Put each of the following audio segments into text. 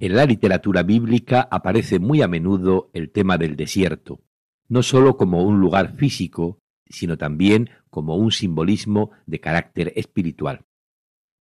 En la literatura bíblica aparece muy a menudo el tema del desierto, no sólo como un lugar físico, sino también como un simbolismo de carácter espiritual.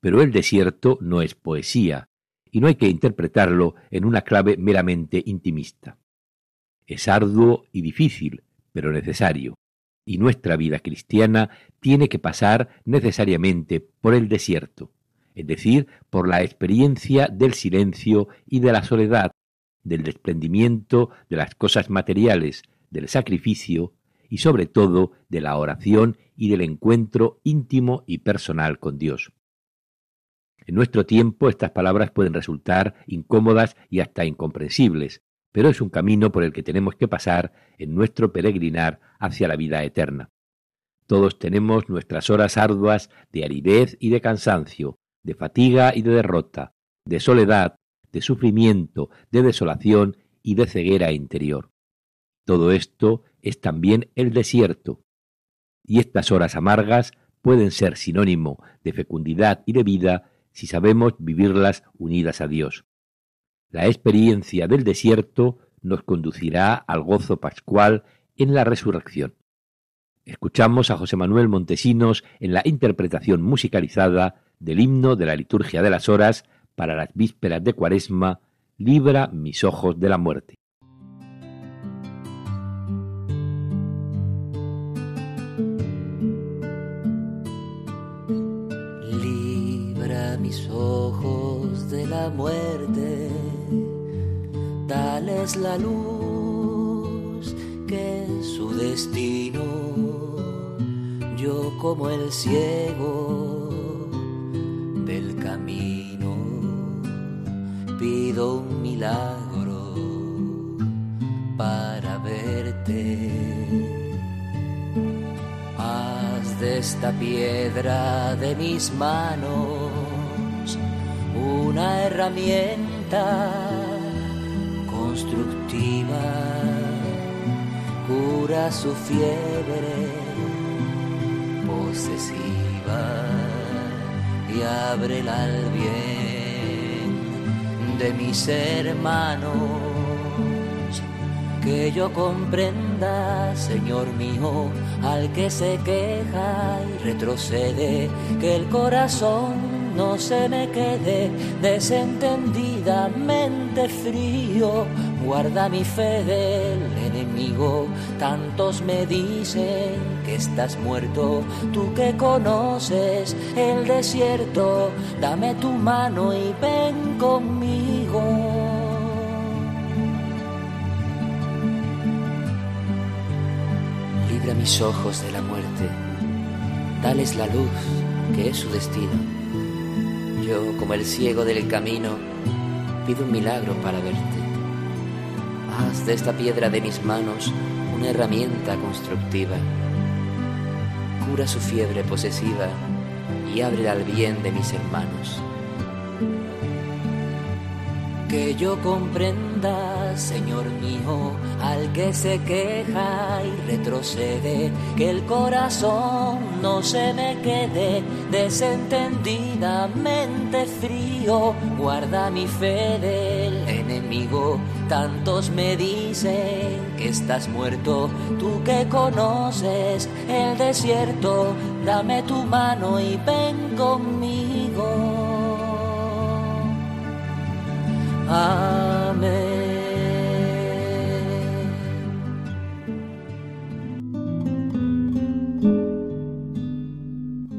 Pero el desierto no es poesía, y no hay que interpretarlo en una clave meramente intimista. Es arduo y difícil, pero necesario, y nuestra vida cristiana tiene que pasar necesariamente por el desierto es decir, por la experiencia del silencio y de la soledad, del desprendimiento de las cosas materiales, del sacrificio y sobre todo de la oración y del encuentro íntimo y personal con Dios. En nuestro tiempo estas palabras pueden resultar incómodas y hasta incomprensibles, pero es un camino por el que tenemos que pasar en nuestro peregrinar hacia la vida eterna. Todos tenemos nuestras horas arduas de aridez y de cansancio, de fatiga y de derrota, de soledad, de sufrimiento, de desolación y de ceguera interior. Todo esto es también el desierto. Y estas horas amargas pueden ser sinónimo de fecundidad y de vida si sabemos vivirlas unidas a Dios. La experiencia del desierto nos conducirá al gozo pascual en la resurrección. Escuchamos a José Manuel Montesinos en la interpretación musicalizada del himno de la liturgia de las horas para las vísperas de Cuaresma, libra mis ojos de la muerte. Mis ojos de la muerte, dales la luz que es su destino. Yo como el ciego pido un milagro para verte. Haz de esta piedra de mis manos una herramienta constructiva, cura su fiebre posesiva y ábrela al bien de mis hermanos. Que yo comprenda, Señor mío, al que se queja y retrocede, que el corazón no se me quede desentendidamente frío. Guarda mi fe del enemigo, tantos me dicen que estás muerto, tú que conoces el desierto, dame tu mano y ven conmigo. Libra mis ojos de la muerte, dales la luz que es su destino como el ciego del camino, pido un milagro para verte. Haz de esta piedra de mis manos una herramienta constructiva. Cura su fiebre posesiva y abre al bien de mis hermanos. Que yo comprenda, Señor mío, al que se queja y retrocede, que el corazón no se me quede desentendidamente frío, guarda mi fe del enemigo. Tantos me dicen que estás muerto, tú que conoces el desierto, dame tu mano y ven conmigo.